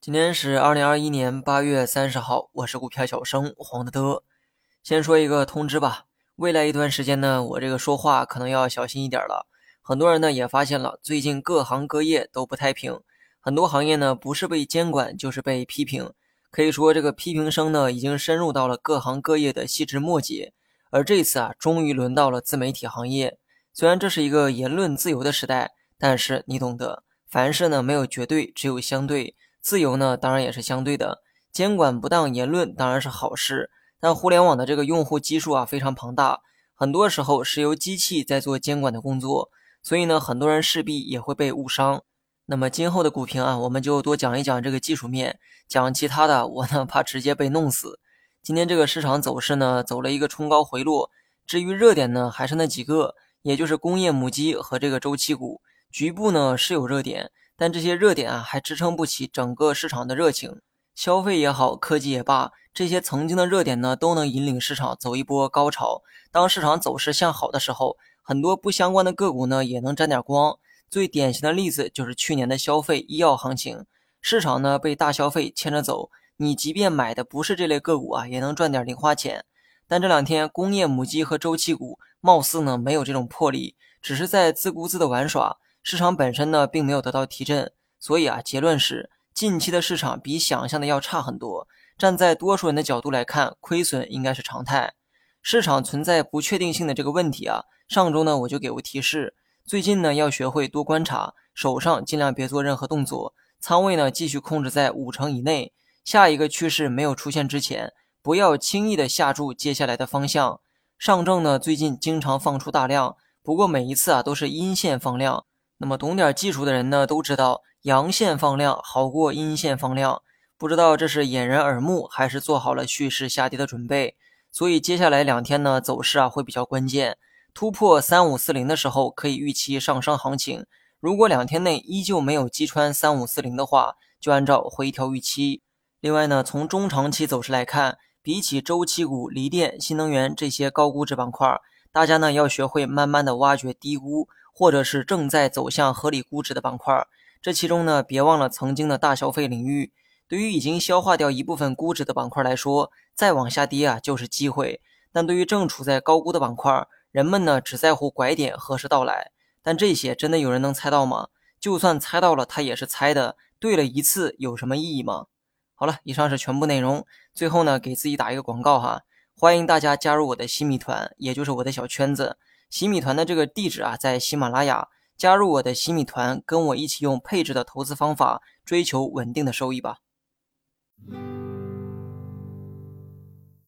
今天是二零二一年八月三十号，我是股票小生黄德德。先说一个通知吧，未来一段时间呢，我这个说话可能要小心一点了。很多人呢也发现了，最近各行各业都不太平，很多行业呢不是被监管就是被批评，可以说这个批评声呢已经深入到了各行各业的细枝末节。而这次啊，终于轮到了自媒体行业。虽然这是一个言论自由的时代，但是你懂得，凡事呢没有绝对，只有相对。自由呢，当然也是相对的。监管不当言论当然是好事，但互联网的这个用户基数啊非常庞大，很多时候是由机器在做监管的工作，所以呢，很多人势必也会被误伤。那么今后的股评啊，我们就多讲一讲这个技术面，讲其他的我呢怕直接被弄死。今天这个市场走势呢，走了一个冲高回落，至于热点呢，还是那几个，也就是工业母机和这个周期股，局部呢是有热点。但这些热点啊，还支撑不起整个市场的热情。消费也好，科技也罢，这些曾经的热点呢，都能引领市场走一波高潮。当市场走势向好的时候，很多不相关的个股呢，也能沾点光。最典型的例子就是去年的消费医药行情，市场呢被大消费牵着走，你即便买的不是这类个股啊，也能赚点零花钱。但这两天工业母机和周期股貌似呢没有这种魄力，只是在自顾自的玩耍。市场本身呢，并没有得到提振，所以啊，结论是近期的市场比想象的要差很多。站在多数人的角度来看，亏损应该是常态。市场存在不确定性的这个问题啊，上周呢我就给过提示，最近呢要学会多观察，手上尽量别做任何动作，仓位呢继续控制在五成以内。下一个趋势没有出现之前，不要轻易的下注接下来的方向。上证呢最近经常放出大量，不过每一次啊都是阴线放量。那么懂点技术的人呢，都知道阳线放量好过阴线放量。不知道这是掩人耳目，还是做好了蓄势下跌的准备。所以接下来两天呢，走势啊会比较关键。突破三五四零的时候，可以预期上升行情。如果两天内依旧没有击穿三五四零的话，就按照回调预期。另外呢，从中长期走势来看，比起周期股、锂电、新能源这些高估值板块，大家呢要学会慢慢的挖掘低估。或者是正在走向合理估值的板块，这其中呢，别忘了曾经的大消费领域。对于已经消化掉一部分估值的板块来说，再往下跌啊就是机会。但对于正处在高估的板块，人们呢只在乎拐点何时到来。但这些真的有人能猜到吗？就算猜到了，他也是猜的，对了一次有什么意义吗？好了，以上是全部内容。最后呢，给自己打一个广告哈，欢迎大家加入我的新米团也就是我的小圈子。洗米团的这个地址啊在喜马拉雅加入我的洗米团跟我一起用配置的投资方法追求稳定的收益吧。